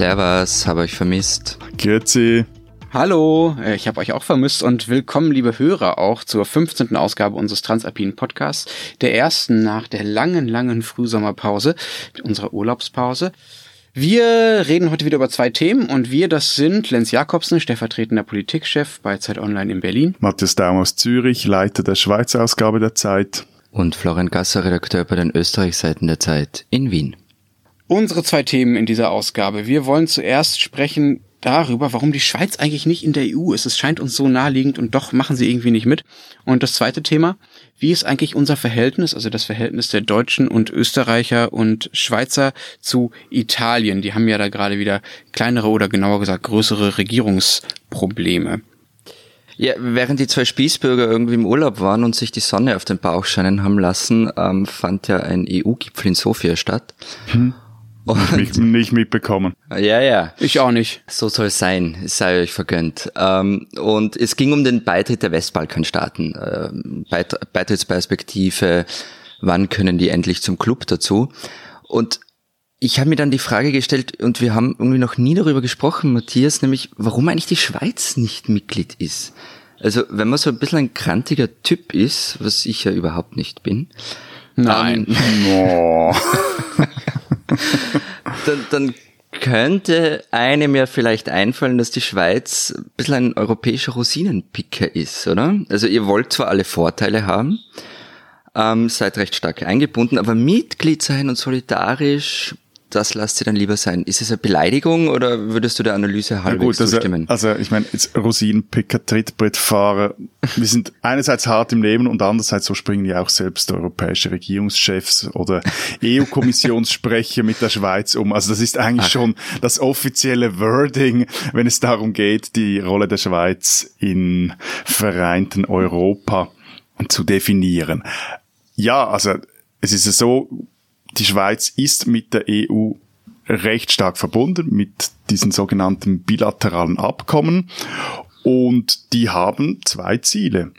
Servus, habe euch vermisst. Grüezi. Hallo, äh, ich habe euch auch vermisst und willkommen, liebe Hörer, auch zur 15. Ausgabe unseres Transalpinen Podcasts, der ersten nach der langen, langen Frühsommerpause, unserer Urlaubspause. Wir reden heute wieder über zwei Themen und wir, das sind Lenz Jakobsen, stellvertretender Politikchef bei Zeit Online in Berlin. Matthias Daum aus Zürich, Leiter der Schweizer Ausgabe der Zeit. Und Florian Gasser, Redakteur bei den Österreichseiten der Zeit in Wien. Unsere zwei Themen in dieser Ausgabe. Wir wollen zuerst sprechen darüber, warum die Schweiz eigentlich nicht in der EU ist. Es scheint uns so naheliegend und doch machen sie irgendwie nicht mit. Und das zweite Thema, wie ist eigentlich unser Verhältnis, also das Verhältnis der Deutschen und Österreicher und Schweizer zu Italien? Die haben ja da gerade wieder kleinere oder genauer gesagt größere Regierungsprobleme. Ja, während die zwei Spießbürger irgendwie im Urlaub waren und sich die Sonne auf den Bauch scheinen haben lassen, ähm, fand ja ein EU-Gipfel in Sofia statt. Hm. Und nicht, nicht mitbekommen. Ja, ja. Ich auch nicht. So soll es sein. Es sei euch vergönnt. Ähm, und es ging um den Beitritt der Westbalkanstaaten. Ähm, Beitrittsperspektive. Wann können die endlich zum Club dazu? Und ich habe mir dann die Frage gestellt, und wir haben irgendwie noch nie darüber gesprochen, Matthias, nämlich, warum eigentlich die Schweiz nicht Mitglied ist. Also, wenn man so ein bisschen ein krantiger Typ ist, was ich ja überhaupt nicht bin. Nein. Ähm, dann, dann könnte einem ja vielleicht einfallen, dass die Schweiz ein bisschen ein europäischer Rosinenpicker ist, oder? Also ihr wollt zwar alle Vorteile haben, ähm, seid recht stark eingebunden, aber Mitglied sein und solidarisch das lasst ihr dann lieber sein. Ist es eine Beleidigung oder würdest du der Analyse halbwegs ja gut, also, zustimmen? Also ich meine, jetzt Rosinenpicker, Trittbrettfahrer, wir sind einerseits hart im Leben und andererseits so springen ja auch selbst europäische Regierungschefs oder EU-Kommissionssprecher mit der Schweiz um. Also das ist eigentlich Ach. schon das offizielle Wording, wenn es darum geht, die Rolle der Schweiz in vereinten Europa zu definieren. Ja, also es ist so, die Schweiz ist mit der EU recht stark verbunden mit diesen sogenannten bilateralen Abkommen und die haben zwei Ziele.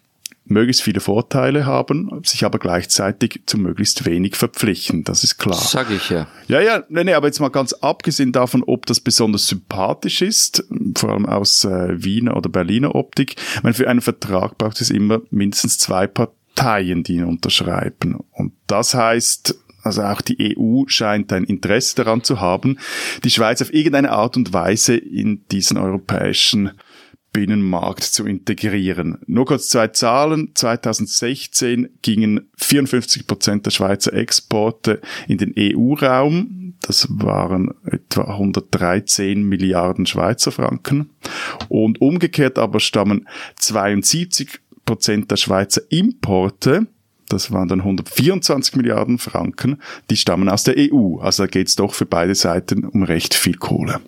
Möglichst viele Vorteile haben, sich aber gleichzeitig zu möglichst wenig verpflichten. Das ist klar. Sag ich ja. Ja, ja, nee, nee, aber jetzt mal ganz abgesehen davon, ob das besonders sympathisch ist, vor allem aus äh, Wiener oder Berliner Optik. Ich meine, für einen Vertrag braucht es immer mindestens zwei Parteien, die ihn unterschreiben. Und das heißt, also auch die EU scheint ein Interesse daran zu haben, die Schweiz auf irgendeine Art und Weise in diesen europäischen Binnenmarkt zu integrieren. Nur kurz zwei Zahlen. 2016 gingen 54 Prozent der Schweizer Exporte in den EU-Raum. Das waren etwa 113 Milliarden Schweizer Franken. Und umgekehrt aber stammen 72 Prozent der Schweizer Importe das waren dann 124 Milliarden Franken, die stammen aus der EU. Also da geht's doch für beide Seiten um recht viel Kohle.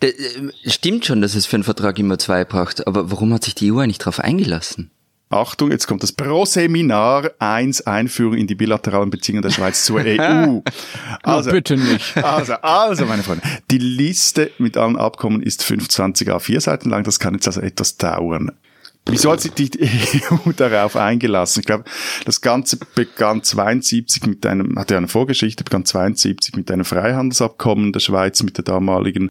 Das äh, stimmt schon, dass es für einen Vertrag immer zwei braucht, aber warum hat sich die EU eigentlich darauf eingelassen? Achtung, jetzt kommt das Pro-Seminar 1 Einführung in die bilateralen Beziehungen der Schweiz zur EU. Also, bitte nicht. Also, also, meine Freunde, die Liste mit allen Abkommen ist 25 A4 Seiten lang, das kann jetzt also etwas dauern. Wieso hat sich die EU darauf eingelassen? Ich glaube, das Ganze begann 72 mit einem, hatte eine Vorgeschichte, begann 72 mit einem Freihandelsabkommen der Schweiz mit der damaligen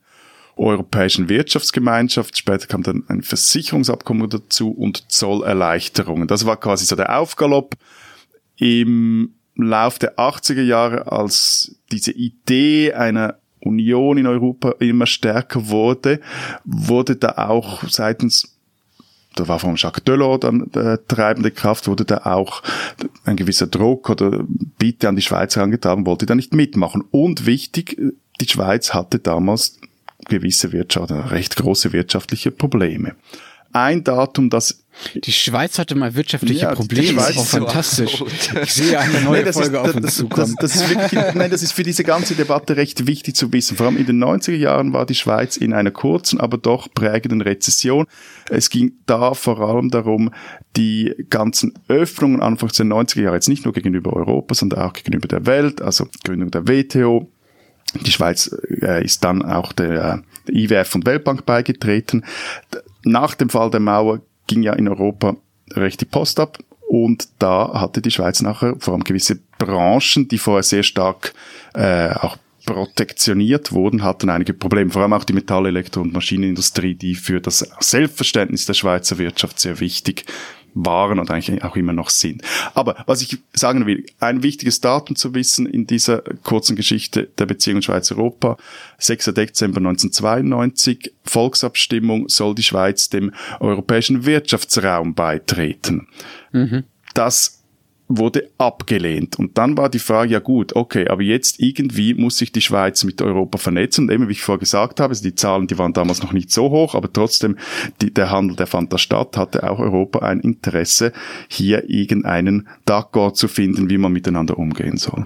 Europäischen Wirtschaftsgemeinschaft. Später kam dann ein Versicherungsabkommen dazu und Zollerleichterungen. Das war quasi so der Aufgalopp im Lauf der 80er Jahre, als diese Idee einer Union in Europa immer stärker wurde, wurde da auch seitens da war von Jacques Delors dann äh, treibende Kraft, wurde da auch ein gewisser Druck oder Bitte an die Schweiz herangetragen, wollte da nicht mitmachen. Und wichtig, die Schweiz hatte damals gewisse Wirtschaft, recht große wirtschaftliche Probleme. Ein Datum, das die Schweiz hatte mal wirtschaftliche ja, Probleme. Das ist auch fantastisch. Ich sehe eine neue nein, Folge ist, auf uns zukommen. Das, das, ist wirklich, nein, das ist für diese ganze Debatte recht wichtig zu wissen. Vor allem in den 90er Jahren war die Schweiz in einer kurzen, aber doch prägenden Rezession. Es ging da vor allem darum, die ganzen Öffnungen Anfang der 90er Jahre, jetzt nicht nur gegenüber Europa, sondern auch gegenüber der Welt, also Gründung der WTO, die Schweiz äh, ist dann auch der, der IWF und Weltbank beigetreten. Nach dem Fall der Mauer ging ja in Europa recht die Post ab. Und da hatte die Schweiz nachher vor allem gewisse Branchen, die vorher sehr stark äh, auch protektioniert wurden, hatten einige Probleme. Vor allem auch die Metall-, Elektro- und Maschinenindustrie, die für das Selbstverständnis der Schweizer Wirtschaft sehr wichtig waren und eigentlich auch immer noch sind. Aber was ich sagen will, ein wichtiges Datum zu wissen in dieser kurzen Geschichte der Beziehung Schweiz-Europa, 6. Dezember 1992, Volksabstimmung, soll die Schweiz dem europäischen Wirtschaftsraum beitreten. Mhm. Das wurde abgelehnt. Und dann war die Frage, ja gut, okay, aber jetzt irgendwie muss sich die Schweiz mit Europa vernetzen. Und eben, wie ich vorher gesagt habe, also die Zahlen, die waren damals noch nicht so hoch, aber trotzdem, die, der Handel, der fand da statt, hatte auch Europa ein Interesse, hier irgendeinen D'accord zu finden, wie man miteinander umgehen soll.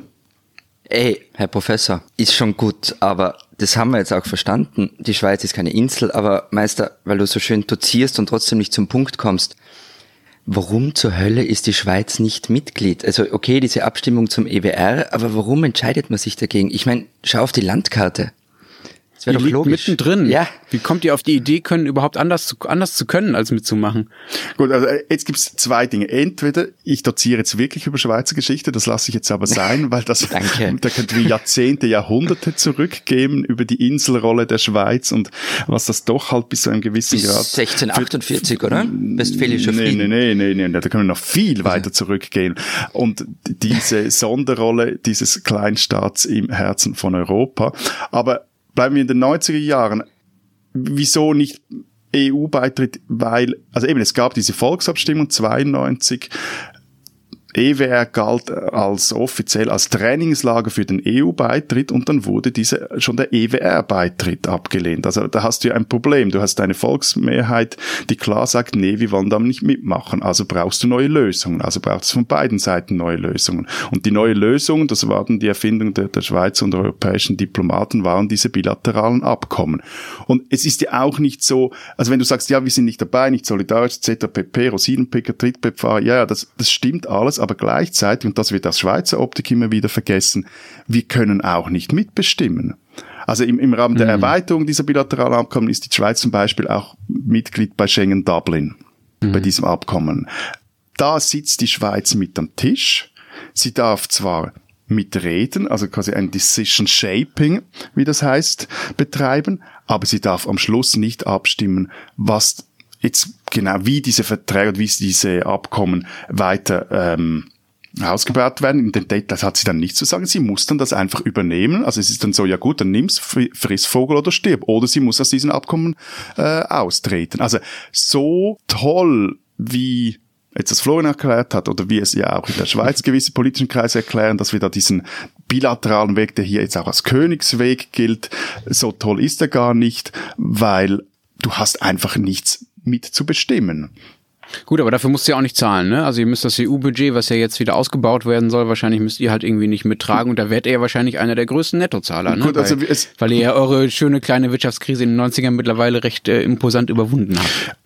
Ey, Herr Professor, ist schon gut, aber das haben wir jetzt auch verstanden. Die Schweiz ist keine Insel, aber Meister, weil du so schön dozierst und trotzdem nicht zum Punkt kommst, Warum zur Hölle ist die Schweiz nicht Mitglied? Also okay, diese Abstimmung zum EWR, aber warum entscheidet man sich dagegen? Ich meine, schau auf die Landkarte. Das wäre doch logisch. mittendrin. Ja. Wie kommt ihr auf die Idee, können überhaupt anders zu, anders zu können, als mitzumachen? Gut, also äh, jetzt gibt's zwei Dinge. Entweder ich doziere jetzt wirklich über Schweizer Geschichte, das lasse ich jetzt aber sein, weil das Danke. da könnten wir Jahrzehnte, Jahrhunderte zurückgeben über die Inselrolle der Schweiz und was das doch halt bis zu einem gewissen bis Grad. 1648, oder? Westfälischer Frieden. Nee, nee, nee, nee, da können wir noch viel weiter zurückgehen. Und diese Sonderrolle dieses Kleinstaats im Herzen von Europa. Aber bleiben wir in den 90er Jahren. Wieso nicht EU-Beitritt? Weil, also eben, es gab diese Volksabstimmung 92 EWR galt als offiziell als Trainingslager für den EU-Beitritt und dann wurde diese schon der EWR-Beitritt abgelehnt. Also da hast du ja ein Problem. Du hast eine Volksmehrheit, die klar sagt, nee, wir wollen da nicht mitmachen. Also brauchst du neue Lösungen. Also braucht es von beiden Seiten neue Lösungen. Und die neue Lösungen, das waren die Erfindung der, der Schweizer und der europäischen Diplomaten, waren diese bilateralen Abkommen. Und es ist ja auch nicht so, also wenn du sagst, ja, wir sind nicht dabei, nicht solidarisch, ZPP, Rosinenpicker, Trittbefahrer, ja, ja, das, das stimmt alles, aber gleichzeitig, und das wird aus Schweizer Optik immer wieder vergessen, wir können auch nicht mitbestimmen. Also im, im Rahmen der mhm. Erweiterung dieser bilateralen Abkommen ist die Schweiz zum Beispiel auch Mitglied bei Schengen Dublin, mhm. bei diesem Abkommen. Da sitzt die Schweiz mit am Tisch. Sie darf zwar mitreden, also quasi ein Decision Shaping, wie das heißt, betreiben, aber sie darf am Schluss nicht abstimmen, was jetzt genau wie diese Verträge, wie diese Abkommen weiter ähm, ausgebaut werden. In den Details hat sie dann nichts zu sagen. Sie muss dann das einfach übernehmen. Also es ist dann so, ja gut, dann nimm's, friss Vogel oder stirb. Oder sie muss aus diesen Abkommen äh, austreten. Also so toll wie jetzt das Florian erklärt hat, oder wie es ja auch in der Schweiz gewisse politischen Kreise erklären, dass wir da diesen bilateralen Weg, der hier jetzt auch als Königsweg gilt, so toll ist er gar nicht, weil du hast einfach nichts mit zu bestimmen. Gut, aber dafür musst du ja auch nicht zahlen, ne? Also ihr müsst das EU-Budget, was ja jetzt wieder ausgebaut werden soll, wahrscheinlich müsst ihr halt irgendwie nicht mittragen und da werdet ihr ja wahrscheinlich einer der größten Nettozahler, ne? Gut, also weil, weil ihr ja eure schöne kleine Wirtschaftskrise in den 90ern mittlerweile recht äh, imposant überwunden habt.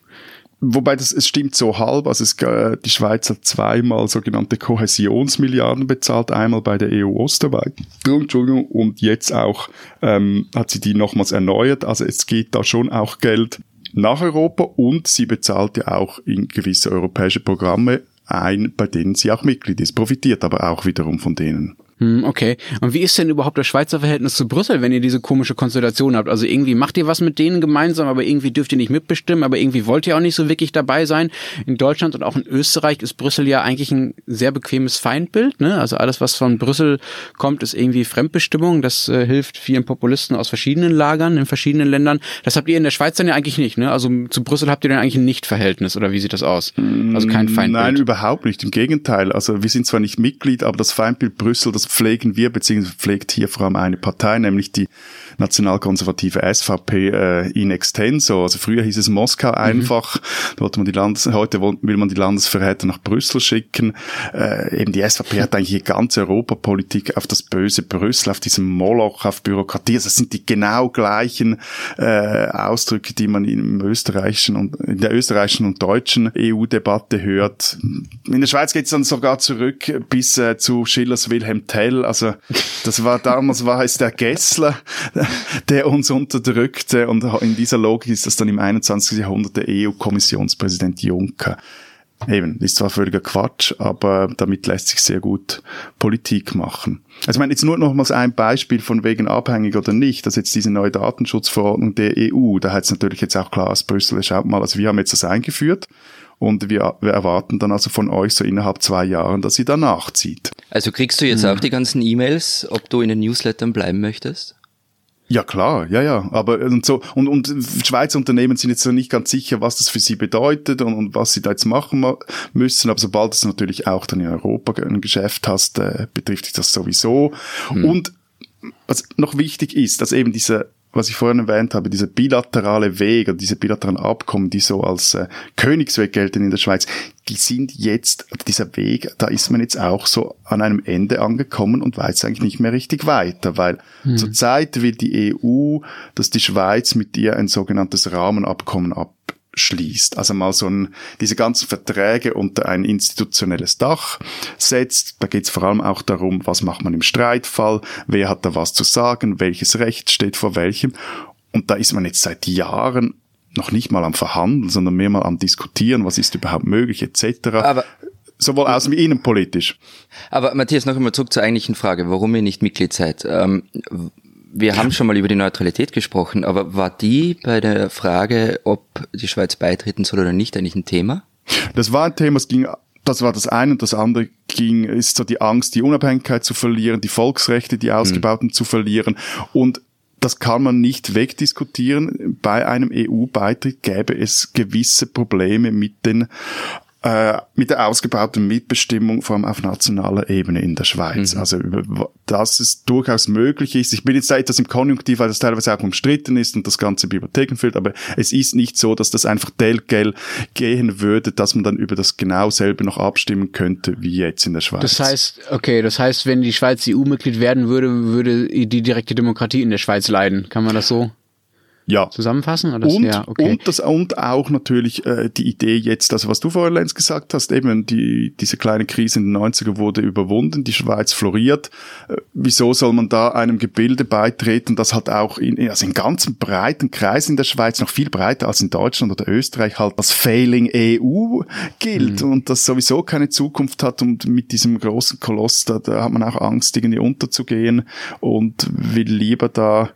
Wobei das, es stimmt so halb, also es, äh, die Schweiz hat zweimal sogenannte Kohäsionsmilliarden bezahlt, einmal bei der EU-Osterweiterung, Entschuldigung, und jetzt auch ähm, hat sie die nochmals erneuert, also es geht da schon auch Geld nach Europa und sie bezahlt ja auch in gewisse europäische Programme ein, bei denen sie auch Mitglied ist, profitiert aber auch wiederum von denen. Hm, okay. Und wie ist denn überhaupt das Schweizer Verhältnis zu Brüssel, wenn ihr diese komische Konstellation habt? Also irgendwie macht ihr was mit denen gemeinsam, aber irgendwie dürft ihr nicht mitbestimmen, aber irgendwie wollt ihr auch nicht so wirklich dabei sein. In Deutschland und auch in Österreich ist Brüssel ja eigentlich ein sehr bequemes Feindbild. Ne? Also alles, was von Brüssel kommt, ist irgendwie Fremdbestimmung. Das äh, hilft vielen Populisten aus verschiedenen Lagern in verschiedenen Ländern. Das habt ihr in der Schweiz dann ja eigentlich nicht. Ne? Also zu Brüssel habt ihr dann eigentlich ein Nicht-Verhältnis oder wie sieht das aus? Also kein Feindbild. Nein, überhaupt nicht. Im Gegenteil. Also wir sind zwar nicht Mitglied, aber das Feindbild Brüssel, das pflegen wir, beziehungsweise pflegt hier vor allem eine Partei, nämlich die nationalkonservative SVP äh, in extenso. Also früher hieß es Moskau mhm. einfach, mhm. wollte man die Landes heute will man die Landesverräter nach Brüssel schicken. Äh, eben die SVP hat eigentlich die ganze Europapolitik auf das böse Brüssel, auf diesem Moloch, auf Bürokratie. Also das sind die genau gleichen äh, Ausdrücke, die man im österreichischen und in der österreichischen und deutschen EU-Debatte hört. In der Schweiz geht es dann sogar zurück bis äh, zu Schillers Wilhelm Tell. Also das war damals war es der Gessler, der uns unterdrückte. Und in dieser Logik ist das dann im 21. Jahrhundert der EU-Kommissionspräsident Juncker. eben, ist zwar völliger Quatsch, aber damit lässt sich sehr gut Politik machen. Also ich meine, jetzt nur nochmals ein Beispiel von wegen abhängig oder nicht, dass jetzt diese neue Datenschutzverordnung der EU, da hat es natürlich jetzt auch klar aus Brüssel, schaut mal, also wir haben jetzt das eingeführt und wir, wir erwarten dann also von euch so innerhalb zwei Jahren, dass ihr danach zieht. Also kriegst du jetzt mhm. auch die ganzen E-Mails, ob du in den Newslettern bleiben möchtest? Ja klar, ja ja, aber und so und und Schweizer Unternehmen sind jetzt noch nicht ganz sicher, was das für sie bedeutet und, und was sie da jetzt machen müssen. Aber sobald du natürlich auch dann in Europa ein Geschäft hast, äh, betrifft dich das sowieso. Hm. Und was noch wichtig ist, dass eben diese was ich vorhin erwähnt habe, dieser bilaterale Weg oder diese bilateralen Abkommen, die so als äh, Königsweg gelten in der Schweiz, die sind jetzt, dieser Weg, da ist man jetzt auch so an einem Ende angekommen und weiß eigentlich nicht mehr richtig weiter, weil hm. zurzeit will die EU, dass die Schweiz mit ihr ein sogenanntes Rahmenabkommen ab schließt. Also mal so ein, diese ganzen Verträge unter ein institutionelles Dach setzt. Da geht es vor allem auch darum, was macht man im Streitfall, wer hat da was zu sagen, welches Recht steht vor welchem. Und da ist man jetzt seit Jahren noch nicht mal am Verhandeln, sondern mehr mal am Diskutieren, was ist überhaupt möglich, etc. Aber sowohl außen wie innenpolitisch. Aber Matthias, noch einmal zurück zur eigentlichen Frage, warum ihr nicht Mitglied seid. Ähm, wir haben schon mal über die Neutralität gesprochen, aber war die bei der Frage, ob die Schweiz beitreten soll oder nicht, eigentlich ein Thema? Das war ein Thema, es ging das war das eine und das andere ging, ist so die Angst, die Unabhängigkeit zu verlieren, die Volksrechte, die ausgebauten mhm. zu verlieren und das kann man nicht wegdiskutieren. Bei einem EU-Beitritt gäbe es gewisse Probleme mit den äh, mit der ausgebauten Mitbestimmung, vor allem auf nationaler Ebene in der Schweiz. Mhm. Also, dass es durchaus möglich ist. Ich bin jetzt da etwas im Konjunktiv, weil das teilweise auch umstritten ist und das ganze Bibliotheken fehlt, aber es ist nicht so, dass das einfach telgel gehen würde, dass man dann über das genau selber noch abstimmen könnte, wie jetzt in der Schweiz. Das heißt, okay, das heißt, wenn die Schweiz EU-Mitglied werden würde, würde die direkte Demokratie in der Schweiz leiden. Kann man das so? Ja. zusammenfassen? Oder und, ja, okay. und, das, und auch natürlich äh, die Idee jetzt, also was du vorher, Lenz, gesagt hast, eben die, diese kleine Krise in den 90er wurde überwunden, die Schweiz floriert. Äh, wieso soll man da einem Gebilde beitreten, das halt auch in, also in ganzen breiten Kreisen in der Schweiz, noch viel breiter als in Deutschland oder Österreich, halt als Failing EU gilt mhm. und das sowieso keine Zukunft hat und mit diesem großen Koloss, da, da hat man auch Angst, irgendwie unterzugehen und will lieber da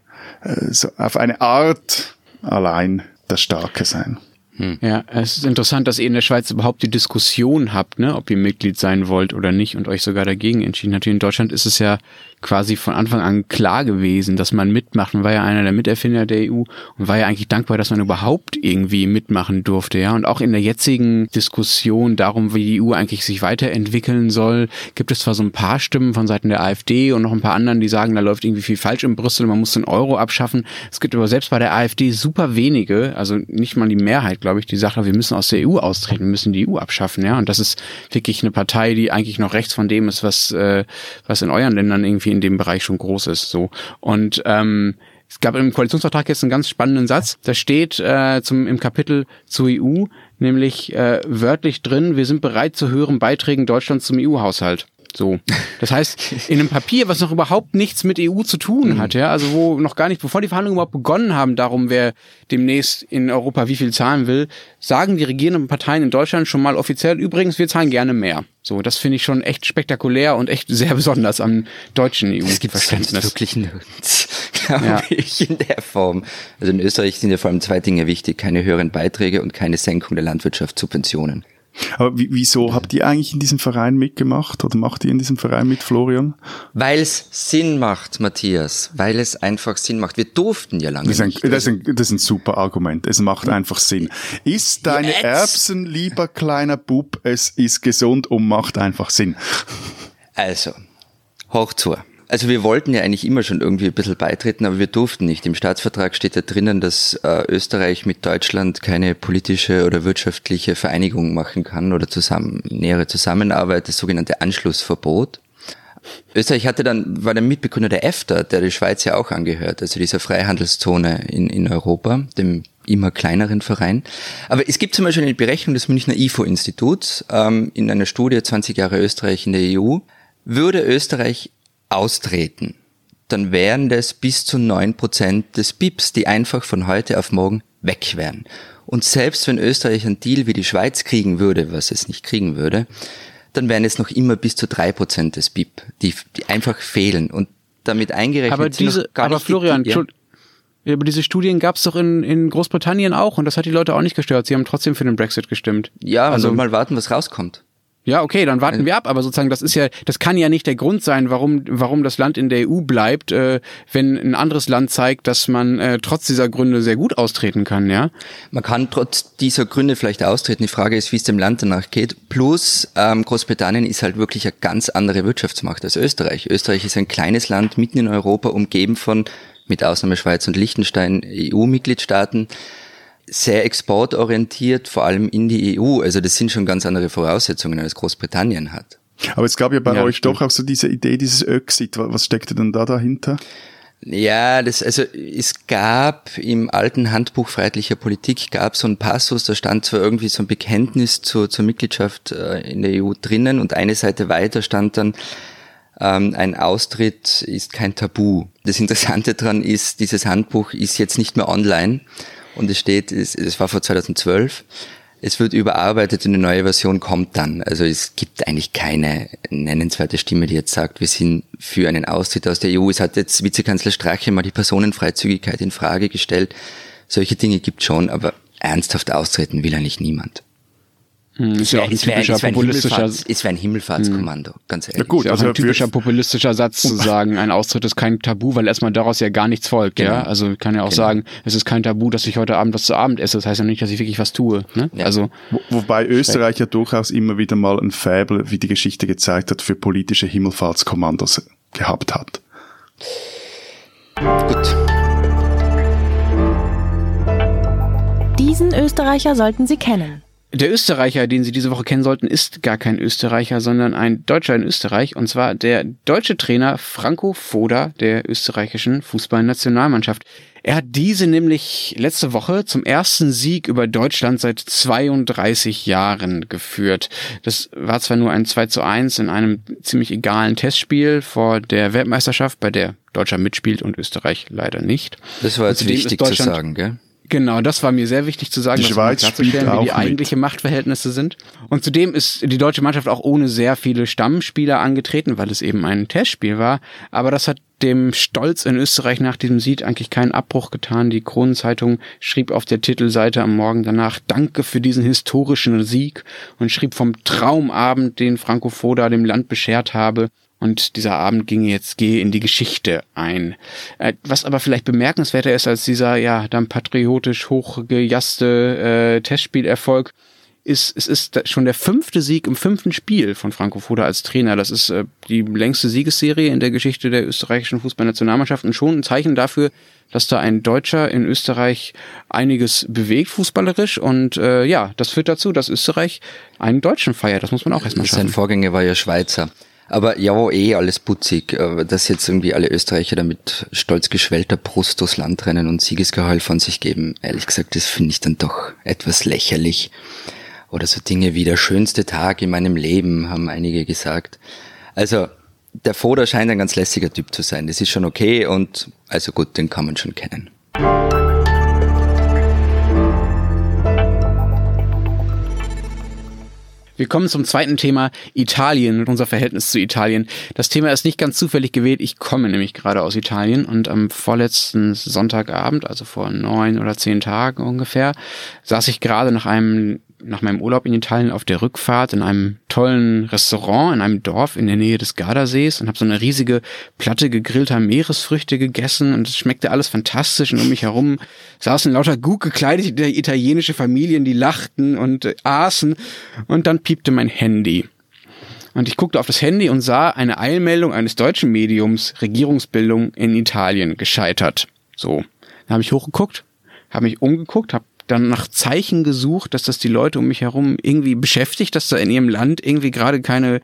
so auf eine Art allein der Starke sein. Hm. Ja, es ist interessant, dass ihr in der Schweiz überhaupt die Diskussion habt, ne, ob ihr Mitglied sein wollt oder nicht und euch sogar dagegen entschieden habt. Hier in Deutschland ist es ja quasi von Anfang an klar gewesen, dass man mitmacht. Man war ja einer der Miterfinder der EU und war ja eigentlich dankbar, dass man überhaupt irgendwie mitmachen durfte. Ja, und auch in der jetzigen Diskussion darum, wie die EU eigentlich sich weiterentwickeln soll, gibt es zwar so ein paar Stimmen von Seiten der AfD und noch ein paar anderen, die sagen, da läuft irgendwie viel falsch in Brüssel, man muss den Euro abschaffen. Es gibt aber selbst bei der AfD super wenige, also nicht mal die Mehrheit, glaube ich, die sagt, wir müssen aus der EU austreten, wir müssen die EU abschaffen. Ja, und das ist wirklich eine Partei, die eigentlich noch rechts von dem ist, was äh, was in euren Ländern irgendwie irgendwie in dem Bereich schon groß ist. So und ähm, es gab im Koalitionsvertrag jetzt einen ganz spannenden Satz. Da steht äh, zum, im Kapitel zur EU nämlich äh, wörtlich drin, wir sind bereit zu höheren Beiträgen Deutschlands zum EU-Haushalt. So. Das heißt, in einem Papier, was noch überhaupt nichts mit EU zu tun mhm. hat, ja, also wo noch gar nicht, bevor die Verhandlungen überhaupt begonnen haben, darum, wer demnächst in Europa wie viel zahlen will, sagen die regierenden Parteien in Deutschland schon mal offiziell, übrigens, wir zahlen gerne mehr. So, das finde ich schon echt spektakulär und echt sehr besonders am deutschen EU-Verständnis. Das wirklich nirgends, glaube ja. ich, in der Form. Also in Österreich sind ja vor allem zwei Dinge wichtig, keine höheren Beiträge und keine Senkung der Landwirtschaftssubventionen. Aber wieso habt ihr eigentlich in diesem Verein mitgemacht oder macht ihr in diesem Verein mit, Florian? Weil es Sinn macht, Matthias. Weil es einfach Sinn macht. Wir durften ja lange das ist ein, nicht. Das ist, ein, das ist ein super Argument. Es macht einfach Sinn. Ist deine Jetzt. Erbsen, lieber kleiner Bub, es ist gesund und macht einfach Sinn. Also, hoch zu. Also wir wollten ja eigentlich immer schon irgendwie ein bisschen beitreten, aber wir durften nicht. Im Staatsvertrag steht ja drinnen, dass äh, Österreich mit Deutschland keine politische oder wirtschaftliche Vereinigung machen kann oder zusammen, nähere Zusammenarbeit, das sogenannte Anschlussverbot. Österreich hatte dann, war der Mitbegründer der EFTA, der die Schweiz ja auch angehört, also dieser Freihandelszone in, in Europa, dem immer kleineren Verein. Aber es gibt zum Beispiel eine Berechnung des Münchner IFO-Instituts ähm, in einer Studie 20 Jahre Österreich in der EU, würde Österreich austreten, dann wären das bis zu neun Prozent des BIPs, die einfach von heute auf morgen weg wären. Und selbst wenn Österreich einen Deal wie die Schweiz kriegen würde, was es nicht kriegen würde, dann wären es noch immer bis zu drei Prozent des BIP, die, die einfach fehlen. Und damit eingerechnet aber diese, aber Florian, die, ja. aber diese Studien gab es doch in, in Großbritannien auch und das hat die Leute auch nicht gestört. Sie haben trotzdem für den Brexit gestimmt. Ja, also mal warten, was rauskommt. Ja, okay, dann warten wir ab, aber sozusagen, das ist ja, das kann ja nicht der Grund sein, warum, warum das Land in der EU bleibt, äh, wenn ein anderes Land zeigt, dass man äh, trotz dieser Gründe sehr gut austreten kann, ja? Man kann trotz dieser Gründe vielleicht austreten. Die Frage ist, wie es dem Land danach geht. Plus, ähm, Großbritannien ist halt wirklich eine ganz andere Wirtschaftsmacht als Österreich. Österreich ist ein kleines Land mitten in Europa, umgeben von, mit Ausnahme Schweiz und Liechtenstein, EU-Mitgliedstaaten sehr exportorientiert, vor allem in die EU. Also das sind schon ganz andere Voraussetzungen, als Großbritannien hat. Aber es gab ja bei ja, euch doch auch so diese Idee, dieses Exit. Was steckte denn da dahinter? Ja, das, also es gab im alten Handbuch Freiheitlicher Politik gab so ein Passus, da stand zwar irgendwie so ein Bekenntnis zur, zur Mitgliedschaft äh, in der EU drinnen und eine Seite weiter stand dann, ähm, ein Austritt ist kein Tabu. Das Interessante daran ist, dieses Handbuch ist jetzt nicht mehr online und es steht, es, es war vor 2012, es wird überarbeitet und eine neue Version kommt dann. Also es gibt eigentlich keine nennenswerte Stimme, die jetzt sagt, wir sind für einen Austritt aus der EU. Es hat jetzt Vizekanzler Strache mal die Personenfreizügigkeit in Frage gestellt. Solche Dinge gibt schon, aber ernsthaft austreten will eigentlich niemand. Hm, ist ja auch ein typischer populistischer ist wie ein Himmelfahrtskommando, hm. ganz ehrlich. Ja gut, also ein typischer populistischer Satz zu sagen, ein Austritt ist kein Tabu, weil erstmal daraus ja gar nichts folgt, genau. ja. Also kann ja auch genau. sagen, es ist kein Tabu, dass ich heute Abend was zu Abend esse. Das heißt ja nicht, dass ich wirklich was tue. Ne? Ja. Also Wo, wobei Österreich ja durchaus immer wieder mal ein Faible, wie die Geschichte gezeigt hat, für politische Himmelfahrtskommandos gehabt hat. Gut. Diesen Österreicher sollten Sie kennen. Der Österreicher, den Sie diese Woche kennen sollten, ist gar kein Österreicher, sondern ein Deutscher in Österreich. Und zwar der deutsche Trainer Franco Foda der österreichischen Fußballnationalmannschaft. Er hat diese nämlich letzte Woche zum ersten Sieg über Deutschland seit 32 Jahren geführt. Das war zwar nur ein 2 zu 1 in einem ziemlich egalen Testspiel vor der Weltmeisterschaft, bei der Deutschland mitspielt und Österreich leider nicht. Das war jetzt wichtig zu sagen, gell? Genau, das war mir sehr wichtig zu sagen, die Schweiz klarzustellen, wie die eigentliche Machtverhältnisse sind. Und zudem ist die deutsche Mannschaft auch ohne sehr viele Stammspieler angetreten, weil es eben ein Testspiel war. Aber das hat dem Stolz in Österreich nach diesem Sieg eigentlich keinen Abbruch getan. Die Kronenzeitung schrieb auf der Titelseite am Morgen danach Danke für diesen historischen Sieg und schrieb vom Traumabend, den Franco Foda dem Land beschert habe. Und dieser Abend ging jetzt gehe in die Geschichte ein. Äh, was aber vielleicht bemerkenswerter ist als dieser ja dann patriotisch hochgejasste äh, Testspielerfolg, ist, es ist schon der fünfte Sieg im fünften Spiel von Franco Foda als Trainer. Das ist äh, die längste Siegesserie in der Geschichte der österreichischen Fußballnationalmannschaft und schon ein Zeichen dafür, dass da ein Deutscher in Österreich einiges bewegt fußballerisch und äh, ja, das führt dazu, dass Österreich einen Deutschen feiert. Das muss man auch erstmal schaffen. Sein Vorgänger war ja Schweizer. Aber ja, eh alles putzig, äh, dass jetzt irgendwie alle Österreicher da mit stolz geschwellter Brust durchs Land rennen und Siegesgeheul von sich geben. Ehrlich gesagt, das finde ich dann doch etwas lächerlich. Oder so Dinge wie der schönste Tag in meinem Leben, haben einige gesagt. Also, der Foda scheint ein ganz lässiger Typ zu sein. Das ist schon okay und also gut, den kann man schon kennen. Wir kommen zum zweiten Thema Italien und unser Verhältnis zu Italien. Das Thema ist nicht ganz zufällig gewählt. Ich komme nämlich gerade aus Italien und am vorletzten Sonntagabend, also vor neun oder zehn Tagen ungefähr, saß ich gerade nach einem nach meinem Urlaub in Italien auf der Rückfahrt in einem tollen Restaurant in einem Dorf in der Nähe des Gardasees und habe so eine riesige Platte gegrillter Meeresfrüchte gegessen und es schmeckte alles fantastisch und um mich herum saßen lauter gut gekleidete italienische Familien, die lachten und äh, aßen und dann piepte mein Handy. Und ich guckte auf das Handy und sah eine Eilmeldung eines deutschen Mediums, Regierungsbildung in Italien gescheitert. So, dann habe ich hochgeguckt, habe mich umgeguckt, habe dann nach Zeichen gesucht, dass das die Leute um mich herum irgendwie beschäftigt, dass da in ihrem Land irgendwie gerade keine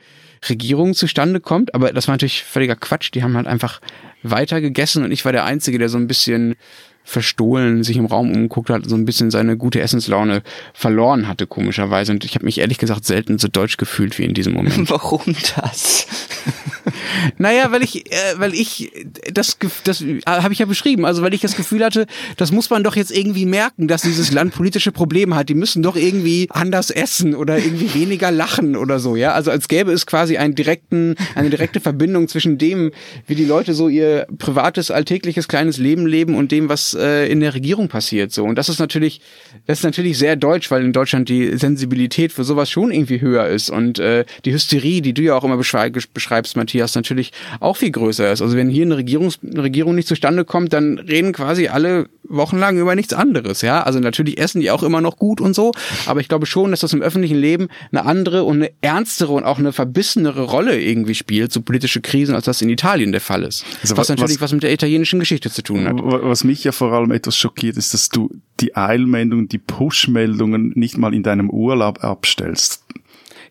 Regierung zustande kommt. Aber das war natürlich völliger Quatsch. Die haben halt einfach weiter gegessen und ich war der Einzige, der so ein bisschen verstohlen sich im Raum umgeguckt hat, so ein bisschen seine gute Essenslaune verloren hatte, komischerweise. Und ich habe mich ehrlich gesagt selten so deutsch gefühlt wie in diesem Moment. Warum das? Naja, weil ich, äh, weil ich das, das äh, habe ich ja beschrieben. Also weil ich das Gefühl hatte, das muss man doch jetzt irgendwie merken, dass dieses Land politische Probleme hat. Die müssen doch irgendwie anders essen oder irgendwie weniger lachen oder so. Ja, also als gäbe es quasi einen direkten, eine direkte Verbindung zwischen dem, wie die Leute so ihr privates alltägliches kleines Leben leben und dem, was äh, in der Regierung passiert. So und das ist natürlich, das ist natürlich sehr deutsch, weil in Deutschland die Sensibilität für sowas schon irgendwie höher ist und äh, die Hysterie, die du ja auch immer beschreibst, Matthias, natürlich auch viel größer ist. Also wenn hier eine, Regierungs eine Regierung nicht zustande kommt, dann reden quasi alle wochenlang über nichts anderes, ja. Also natürlich essen die auch immer noch gut und so, aber ich glaube schon, dass das im öffentlichen Leben eine andere und eine ernstere und auch eine verbissenere Rolle irgendwie spielt, so politische Krisen, als das in Italien der Fall ist. Also was, was natürlich was, was mit der italienischen Geschichte zu tun hat. Was mich ja vor allem etwas schockiert, ist, dass du die Eilmeldungen, die Push-Meldungen nicht mal in deinem Urlaub abstellst.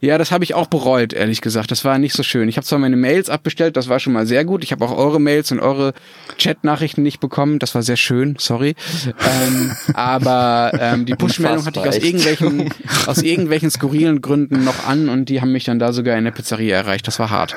Ja, das habe ich auch bereut, ehrlich gesagt. Das war nicht so schön. Ich habe zwar meine Mails abbestellt, das war schon mal sehr gut. Ich habe auch eure Mails und eure Chat-Nachrichten nicht bekommen. Das war sehr schön, sorry. ähm, aber ähm, die Push-Meldung hatte ich aus irgendwelchen, aus irgendwelchen skurrilen Gründen noch an und die haben mich dann da sogar in der Pizzeria erreicht. Das war hart.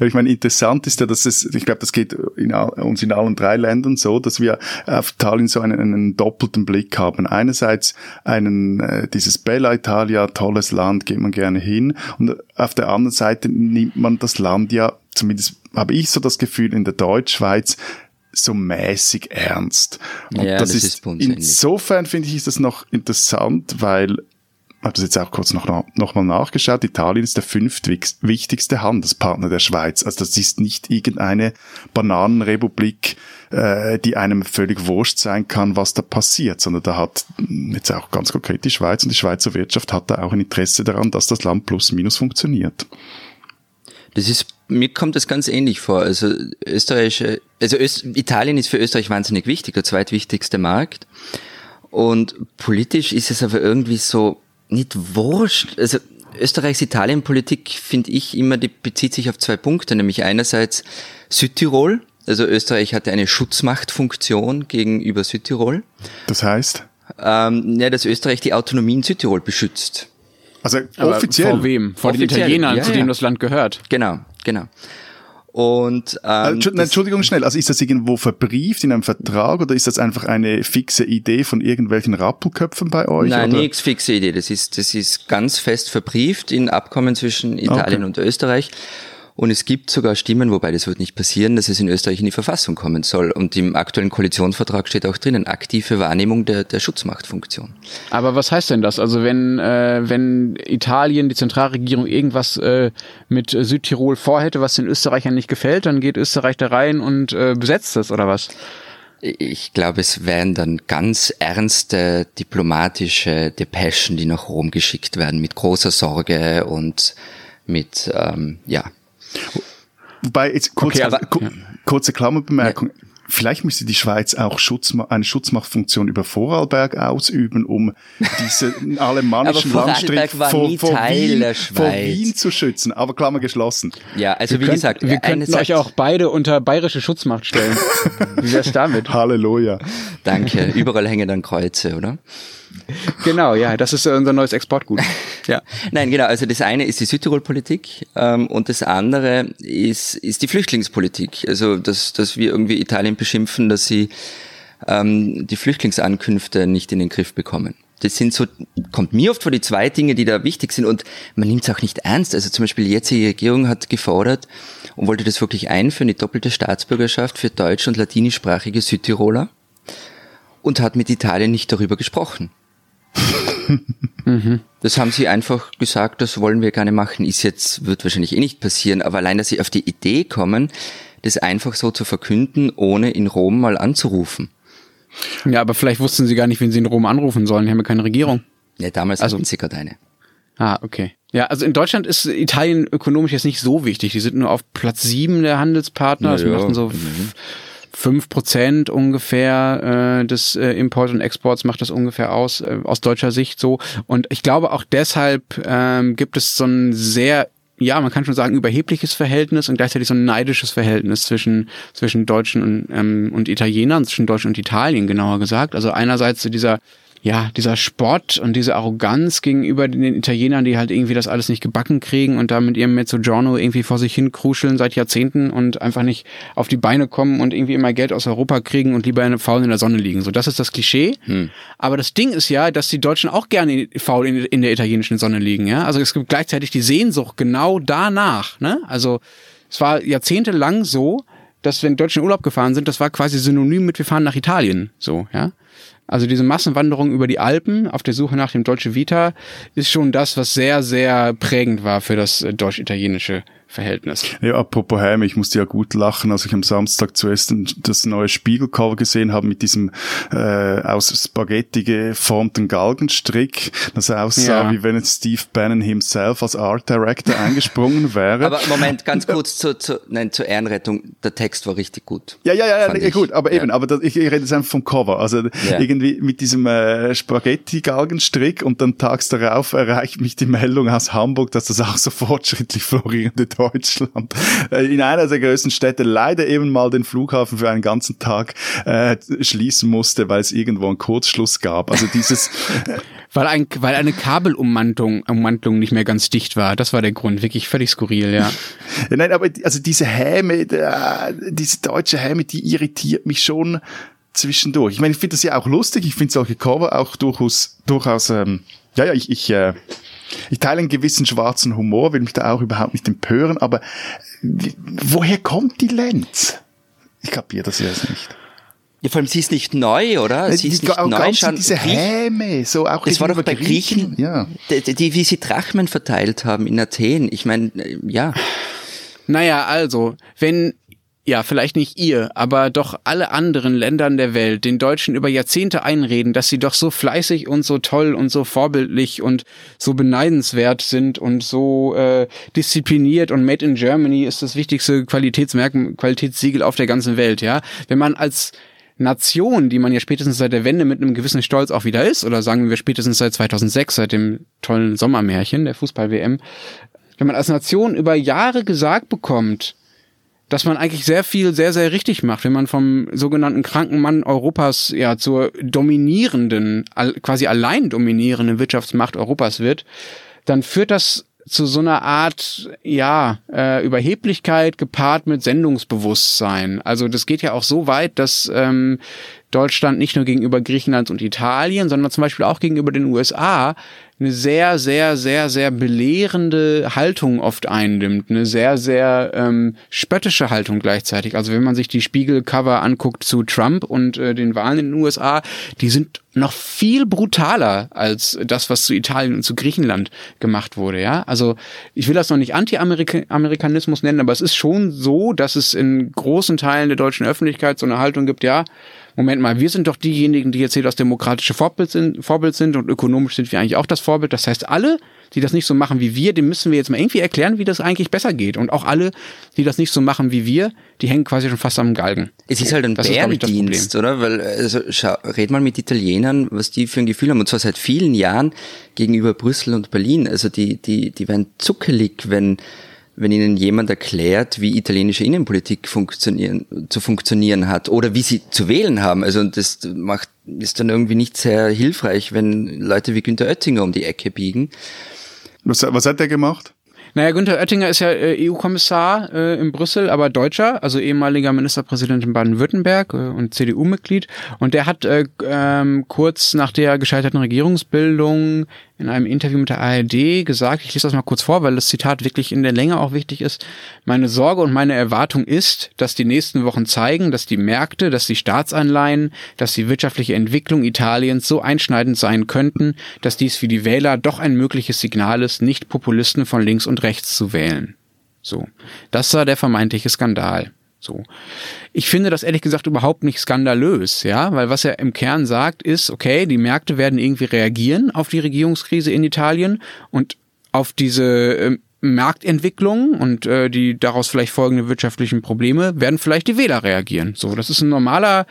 Ich meine, interessant ist ja, dass es, ich glaube, das geht in all, uns in allen drei Ländern so, dass wir auf Italien so einen, einen doppelten Blick haben. Einerseits einen, äh, dieses Bella Italia, tolles Land, geht man gerne hin. Und auf der anderen Seite nimmt man das Land ja, zumindest habe ich so das Gefühl, in der Deutschschweiz so mäßig ernst. Und ja, das, das, ist, ist insofern finde ich, ist das noch interessant, weil habe das jetzt auch kurz noch, noch mal nachgeschaut. Italien ist der fünftwichtigste Handelspartner der Schweiz. Also das ist nicht irgendeine Bananenrepublik, äh, die einem völlig wurscht sein kann, was da passiert, sondern da hat jetzt auch ganz konkret die Schweiz und die Schweizer Wirtschaft hat da auch ein Interesse daran, dass das Land plus minus funktioniert. Das ist, mir kommt das ganz ähnlich vor. Also Österreich, also Öst, Italien ist für Österreich wahnsinnig wichtig, der zweitwichtigste Markt. Und politisch ist es aber irgendwie so, nicht wurscht. Also Österreichs Italienpolitik finde ich immer, die bezieht sich auf zwei Punkte, nämlich einerseits Südtirol. Also Österreich hatte eine Schutzmachtfunktion gegenüber Südtirol. Das heißt? Ähm, ja, dass Österreich die Autonomie in Südtirol beschützt. Also offiziell. Vor wem? Vor offiziell. den Italienern, ja, zu denen ja. das Land gehört. Genau, genau. Und ähm, Entschuldigung schnell, also ist das irgendwo verbrieft in einem Vertrag oder ist das einfach eine fixe Idee von irgendwelchen Rappelköpfen bei euch? Nein, nichts fixe Idee. Das ist das ist ganz fest verbrieft in Abkommen zwischen Italien okay. und Österreich. Und es gibt sogar Stimmen, wobei das wird nicht passieren, dass es in Österreich in die Verfassung kommen soll. Und im aktuellen Koalitionsvertrag steht auch drinnen, aktive Wahrnehmung der, der Schutzmachtfunktion. Aber was heißt denn das? Also wenn, äh, wenn Italien, die Zentralregierung irgendwas äh, mit Südtirol vorhätte, was den Österreichern nicht gefällt, dann geht Österreich da rein und äh, besetzt es, oder was? Ich glaube, es wären dann ganz ernste diplomatische Depeschen, die nach Rom geschickt werden, mit großer Sorge und mit, ähm, ja, Wobei, jetzt kurz, okay, aber, ja. kurze Klammerbemerkung. Ja. Vielleicht müsste die Schweiz auch Schutzma eine Schutzmachtfunktion über Vorarlberg ausüben, um diese alemannischen Landstrich vor, vor, Wien, vor, Wien, zu schützen. Aber Klammer geschlossen. Ja, also wir wie könnt, gesagt, wir könnten euch auch beide unter bayerische Schutzmacht stellen. wie wär's damit? Halleluja. Danke. Überall hängen dann Kreuze, oder? Genau, ja, das ist unser neues Exportgut. Ja. Nein, genau. Also das eine ist die Südtirol-Politik ähm, und das andere ist, ist die Flüchtlingspolitik. Also dass, dass wir irgendwie Italien beschimpfen, dass sie ähm, die Flüchtlingsankünfte nicht in den Griff bekommen. Das sind so, kommt mir oft vor die zwei Dinge, die da wichtig sind und man nimmt es auch nicht ernst. Also zum Beispiel die jetzige Regierung hat gefordert und wollte das wirklich einführen, die doppelte Staatsbürgerschaft für deutsch- und latinischsprachige Südtiroler und hat mit Italien nicht darüber gesprochen. Mhm. Das haben sie einfach gesagt, das wollen wir gerne machen. Ist jetzt, wird wahrscheinlich eh nicht passieren, aber allein, dass sie auf die Idee kommen, das einfach so zu verkünden, ohne in Rom mal anzurufen. Ja, aber vielleicht wussten sie gar nicht, wen sie in Rom anrufen sollen. Die haben ja keine Regierung. Ja, damals also, hatten sie gerade eine. Ah, okay. Ja, also in Deutschland ist Italien ökonomisch jetzt nicht so wichtig. Die sind nur auf Platz sieben der Handelspartner. Also ja, machen so mhm fünf Prozent ungefähr äh, des äh, Import und Exports macht das ungefähr aus, äh, aus deutscher Sicht so. Und ich glaube auch deshalb ähm, gibt es so ein sehr ja, man kann schon sagen, überhebliches Verhältnis und gleichzeitig so ein neidisches Verhältnis zwischen, zwischen Deutschen und, ähm, und Italienern, zwischen Deutschland und Italien, genauer gesagt. Also einerseits so dieser ja, dieser Spott und diese Arroganz gegenüber den Italienern, die halt irgendwie das alles nicht gebacken kriegen und da mit ihrem Mezzogiorno irgendwie vor sich hin kruscheln seit Jahrzehnten und einfach nicht auf die Beine kommen und irgendwie immer Geld aus Europa kriegen und lieber faul in der Sonne liegen. So, das ist das Klischee. Hm. Aber das Ding ist ja, dass die Deutschen auch gerne faul in, in der italienischen Sonne liegen, ja. Also es gibt gleichzeitig die Sehnsucht genau danach, ne? Also, es war jahrzehntelang so, dass wenn Deutsche in Urlaub gefahren sind, das war quasi synonym mit wir fahren nach Italien, so, ja. Also diese Massenwanderung über die Alpen auf der Suche nach dem Deutsche Vita ist schon das, was sehr, sehr prägend war für das äh, deutsch-italienische Verhältnis. Ja, apropos Helm, ich musste ja gut lachen, als ich am Samstag zuerst das neue Spiegelcover gesehen habe mit diesem äh, aus Spaghetti geformten Galgenstrick. Das aussah, ja. wie wenn jetzt Steve Bannon himself als Art Director eingesprungen wäre. Aber Moment, ganz kurz zu, zu, nein, zur Ehrenrettung. Der Text war richtig gut. Ja, ja, ja, ja gut, aber ja. eben, aber das, ich, ich rede jetzt einfach vom Cover. Also ja. irgendwie mit diesem äh, Spaghetti-Galgenstrick und dann tags darauf erreicht mich die Meldung aus Hamburg, dass das auch so fortschrittlich florierende Deutschland äh, in einer der größten Städte leider eben mal den Flughafen für einen ganzen Tag äh, schließen musste, weil es irgendwo einen Kurzschluss gab. Also dieses weil ein weil eine Kabelummantlung Ummantlung nicht mehr ganz dicht war. Das war der Grund, wirklich völlig skurril, ja. ja nein, aber also diese Häme, diese deutsche Häme, die irritiert mich schon zwischendurch. Ich meine, ich finde das ja auch lustig. Ich finde solche Cover auch durchaus durchaus ähm, ja, ja, ich, ich äh, ich teile einen gewissen schwarzen Humor, will mich da auch überhaupt nicht empören, aber woher kommt die Lenz? Ich kapiere das jetzt nicht. Ja, vor allem sie ist nicht neu, oder? Sie ist nicht auch neu. Schon diese Häme, so auch Das war doch bei Griechen, Griechen ja. die, die, wie sie Drachmen verteilt haben in Athen. Ich meine, äh, ja. Naja, also, wenn ja, vielleicht nicht ihr, aber doch alle anderen Ländern der Welt den Deutschen über Jahrzehnte einreden, dass sie doch so fleißig und so toll und so vorbildlich und so beneidenswert sind und so äh, diszipliniert und Made in Germany ist das wichtigste Qualitätsmerkmal, Qualitätssiegel auf der ganzen Welt, ja. Wenn man als Nation, die man ja spätestens seit der Wende mit einem gewissen Stolz auch wieder ist, oder sagen wir spätestens seit 2006, seit dem tollen Sommermärchen der Fußball-WM, wenn man als Nation über Jahre gesagt bekommt, dass man eigentlich sehr viel sehr, sehr richtig macht, wenn man vom sogenannten kranken Mann Europas ja zur dominierenden, quasi allein dominierenden Wirtschaftsmacht Europas wird, dann führt das zu so einer Art, ja, äh, Überheblichkeit gepaart mit Sendungsbewusstsein. Also das geht ja auch so weit, dass ähm, Deutschland nicht nur gegenüber Griechenland und Italien, sondern zum Beispiel auch gegenüber den USA eine sehr, sehr, sehr, sehr belehrende Haltung oft einnimmt, eine sehr, sehr ähm, spöttische Haltung gleichzeitig. Also wenn man sich die Spiegelcover anguckt zu Trump und äh, den Wahlen in den USA, die sind noch viel brutaler als das, was zu Italien und zu Griechenland gemacht wurde, ja. Also ich will das noch nicht Anti-Amerikanismus nennen, aber es ist schon so, dass es in großen Teilen der deutschen Öffentlichkeit so eine Haltung gibt, ja, Moment mal, wir sind doch diejenigen, die jetzt hier das demokratische Vorbild sind, Vorbild sind und ökonomisch sind wir eigentlich auch das Vorbild. Das heißt, alle, die das nicht so machen wie wir, dem müssen wir jetzt mal irgendwie erklären, wie das eigentlich besser geht. Und auch alle, die das nicht so machen wie wir, die hängen quasi schon fast am Galgen. Es ist halt ein das Bärendienst, oder? Weil, also, schau, red mal mit Italienern, was die für ein Gefühl haben. Und zwar seit vielen Jahren gegenüber Brüssel und Berlin. Also die, die, die werden zuckelig, wenn wenn Ihnen jemand erklärt, wie italienische Innenpolitik funktionieren, zu funktionieren hat oder wie sie zu wählen haben. Also das macht, ist dann irgendwie nicht sehr hilfreich, wenn Leute wie Günter Oettinger um die Ecke biegen. Was, was hat der gemacht? Naja, Günther Oettinger ist ja äh, EU-Kommissar äh, in Brüssel, aber Deutscher, also ehemaliger Ministerpräsident in Baden-Württemberg äh, und CDU-Mitglied. Und der hat äh, ähm, kurz nach der gescheiterten Regierungsbildung in einem Interview mit der ARD gesagt, ich lese das mal kurz vor, weil das Zitat wirklich in der Länge auch wichtig ist. Meine Sorge und meine Erwartung ist, dass die nächsten Wochen zeigen, dass die Märkte, dass die Staatsanleihen, dass die wirtschaftliche Entwicklung Italiens so einschneidend sein könnten, dass dies für die Wähler doch ein mögliches Signal ist, nicht Populisten von links und rechts zu wählen. So. Das war der vermeintliche Skandal. So. Ich finde das ehrlich gesagt überhaupt nicht skandalös, ja, weil was er im Kern sagt ist, okay, die Märkte werden irgendwie reagieren auf die Regierungskrise in Italien und auf diese äh, Marktentwicklung und äh, die daraus vielleicht folgenden wirtschaftlichen Probleme werden vielleicht die Wähler reagieren. So, das ist ein normaler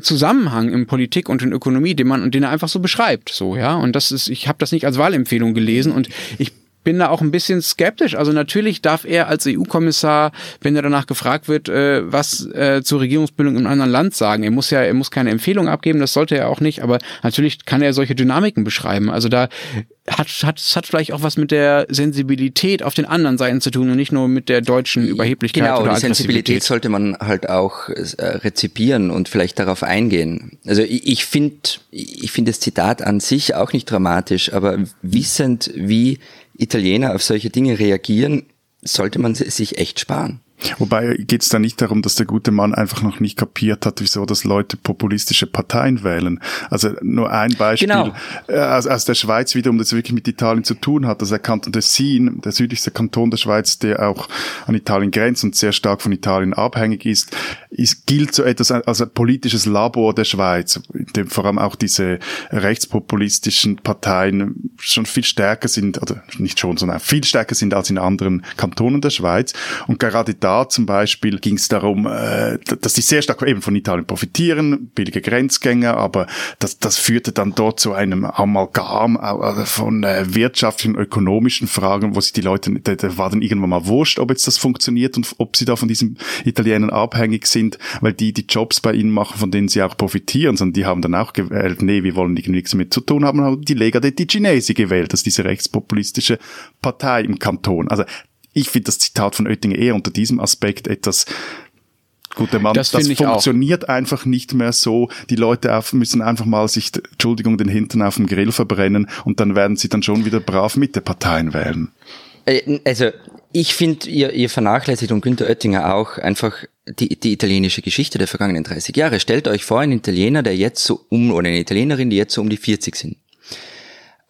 Zusammenhang in Politik und in Ökonomie, den man und den er einfach so beschreibt, so ja. Und das ist, ich habe das nicht als Wahlempfehlung gelesen und ich bin da auch ein bisschen skeptisch. Also natürlich darf er als EU-Kommissar, wenn er danach gefragt wird, äh, was äh, zur Regierungsbildung in einem anderen Land sagen. Er muss ja, er muss keine Empfehlung abgeben, das sollte er auch nicht, aber natürlich kann er solche Dynamiken beschreiben. Also da hat, hat, hat vielleicht auch was mit der Sensibilität auf den anderen Seiten zu tun und nicht nur mit der deutschen Überheblichkeit genau, oder die Sensibilität sollte man halt auch äh, rezipieren und vielleicht darauf eingehen. Also ich, ich finde ich finde das Zitat an sich auch nicht dramatisch, aber wissend, wie Italiener auf solche Dinge reagieren, sollte man sich echt sparen. Wobei geht es da nicht darum, dass der gute Mann einfach noch nicht kapiert hat, wieso das Leute populistische Parteien wählen. Also nur ein Beispiel genau. Äh, aus, aus der Schweiz wiederum, das wirklich mit Italien zu tun hat. Also der Kanton Tessin, der südlichste Kanton der Schweiz, der auch an Italien grenzt und sehr stark von Italien abhängig ist, ist gilt so etwas als ein politisches Labor der Schweiz, in dem vor allem auch diese rechtspopulistischen Parteien schon viel stärker sind, oder nicht schon, sondern viel stärker sind als in anderen Kantonen der Schweiz. Und gerade da zum Beispiel ging es darum, äh, dass die sehr stark eben von Italien profitieren, billige Grenzgänger, aber das, das führte dann dort zu einem Amalgam äh, von äh, wirtschaftlichen, ökonomischen Fragen, wo sich die Leute, da, da war dann irgendwann mal wurscht, ob jetzt das funktioniert und ob sie da von diesen Italienern abhängig sind, weil die die Jobs bei ihnen machen, von denen sie auch profitieren, sondern die haben dann auch gewählt, nee, wir wollen nichts damit zu tun haben, haben die Lega dei Ticinesi gewählt, das ist diese rechtspopulistische Partei im Kanton. Also ich finde das Zitat von Oettinger eher unter diesem Aspekt etwas Guter Mann, das, das funktioniert auch. einfach nicht mehr so. Die Leute müssen einfach mal sich, Entschuldigung, den Hintern auf dem Grill verbrennen und dann werden sie dann schon wieder brav mit der Parteien wählen. Äh, also ich finde, ihr, ihr vernachlässigt und Günther Oettinger auch einfach die, die italienische Geschichte der vergangenen 30 Jahre. Stellt euch vor, ein Italiener, der jetzt so um, oder eine Italienerin, die jetzt so um die 40 sind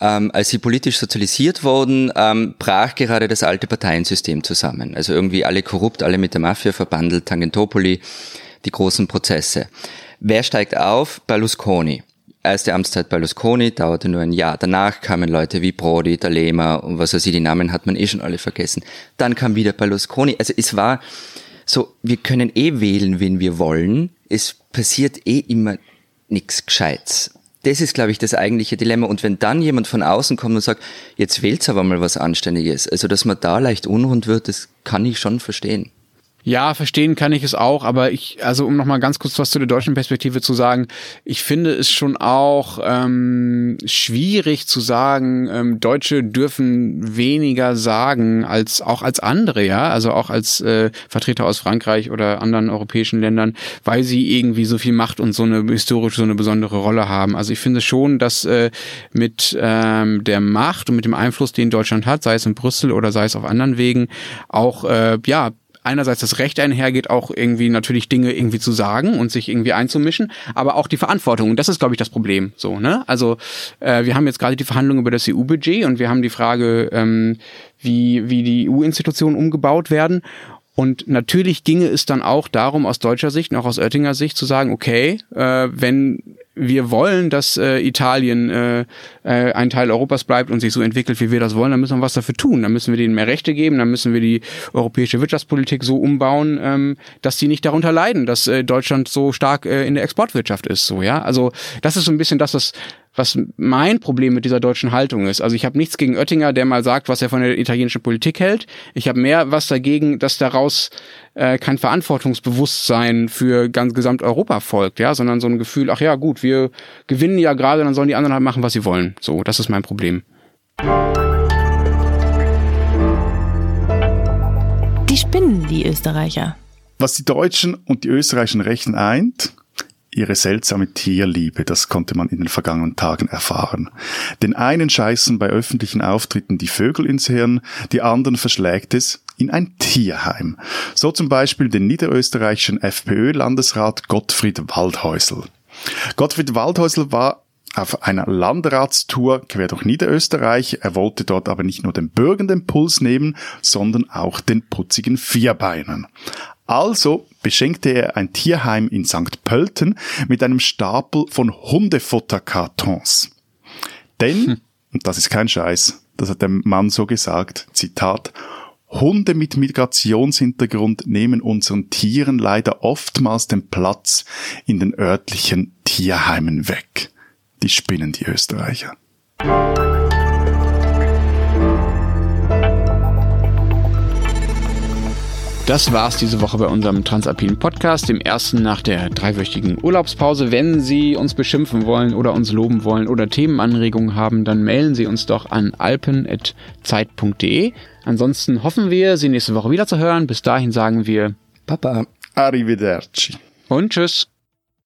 ähm, als sie politisch sozialisiert wurden, ähm, brach gerade das alte Parteiensystem zusammen. Also irgendwie alle korrupt, alle mit der Mafia verbandelt, Tangentopoli, die großen Prozesse. Wer steigt auf? Berlusconi. Erste Amtszeit Berlusconi dauerte nur ein Jahr. Danach kamen Leute wie Prodi, D'Alema und was weiß ich, die Namen hat man eh schon alle vergessen. Dann kam wieder Berlusconi. Also es war so, wir können eh wählen, wen wir wollen. Es passiert eh immer nichts Gescheites das ist, glaube ich, das eigentliche Dilemma. Und wenn dann jemand von außen kommt und sagt, jetzt wählt's aber mal was Anständiges, also dass man da leicht unrund wird, das kann ich schon verstehen. Ja, verstehen kann ich es auch, aber ich, also um nochmal ganz kurz was zu der deutschen Perspektive zu sagen, ich finde es schon auch ähm, schwierig zu sagen, ähm, Deutsche dürfen weniger sagen als auch als andere, ja, also auch als äh, Vertreter aus Frankreich oder anderen europäischen Ländern, weil sie irgendwie so viel Macht und so eine historisch so eine besondere Rolle haben. Also ich finde schon, dass äh, mit ähm, der Macht und mit dem Einfluss, den Deutschland hat, sei es in Brüssel oder sei es auf anderen Wegen, auch äh, ja einerseits das Recht einhergeht, auch irgendwie natürlich Dinge irgendwie zu sagen und sich irgendwie einzumischen, aber auch die Verantwortung. Und das ist, glaube ich, das Problem. So, ne? Also äh, wir haben jetzt gerade die Verhandlungen über das EU-Budget und wir haben die Frage, ähm, wie, wie die EU-Institutionen umgebaut werden. Und natürlich ginge es dann auch darum, aus deutscher Sicht und auch aus Oettinger Sicht zu sagen, okay, äh, wenn wir wollen, dass äh, Italien äh, äh, ein Teil Europas bleibt und sich so entwickelt, wie wir das wollen, dann müssen wir was dafür tun. Dann müssen wir denen mehr Rechte geben, dann müssen wir die europäische Wirtschaftspolitik so umbauen, ähm, dass die nicht darunter leiden, dass äh, Deutschland so stark äh, in der Exportwirtschaft ist. So ja, also das ist so ein bisschen das, was was mein Problem mit dieser deutschen Haltung ist. Also ich habe nichts gegen Oettinger, der mal sagt, was er von der italienischen Politik hält. Ich habe mehr was dagegen, dass daraus äh, kein Verantwortungsbewusstsein für ganz gesamt Europa folgt, ja, sondern so ein Gefühl, ach ja, gut, wir gewinnen ja gerade, dann sollen die anderen halt machen, was sie wollen. So, das ist mein Problem. Die spinnen, die Österreicher. Was die Deutschen und die österreichischen Rechten eint, ihre seltsame Tierliebe, das konnte man in den vergangenen Tagen erfahren. Den einen scheißen bei öffentlichen Auftritten die Vögel ins Hirn, die anderen verschlägt es in ein Tierheim. So zum Beispiel den niederösterreichischen FPÖ-Landesrat Gottfried Waldhäusl. Gottfried Waldhäusl war auf einer Landratstour quer durch Niederösterreich. Er wollte dort aber nicht nur den Bürgern den Puls nehmen, sondern auch den putzigen Vierbeinern. Also beschenkte er ein Tierheim in St. Pölten mit einem Stapel von Hundefutterkartons. Denn, hm. und das ist kein Scheiß, das hat der Mann so gesagt, Zitat, Hunde mit Migrationshintergrund nehmen unseren Tieren leider oftmals den Platz in den örtlichen Tierheimen weg. Die spinnen die Österreicher. Das war's diese Woche bei unserem Transalpinen Podcast, dem ersten nach der dreiwöchigen Urlaubspause. Wenn Sie uns beschimpfen wollen oder uns loben wollen oder Themenanregungen haben, dann melden Sie uns doch an alpen.zeit.de. Ansonsten hoffen wir, Sie nächste Woche wieder zu hören. Bis dahin sagen wir Papa, arrivederci und tschüss.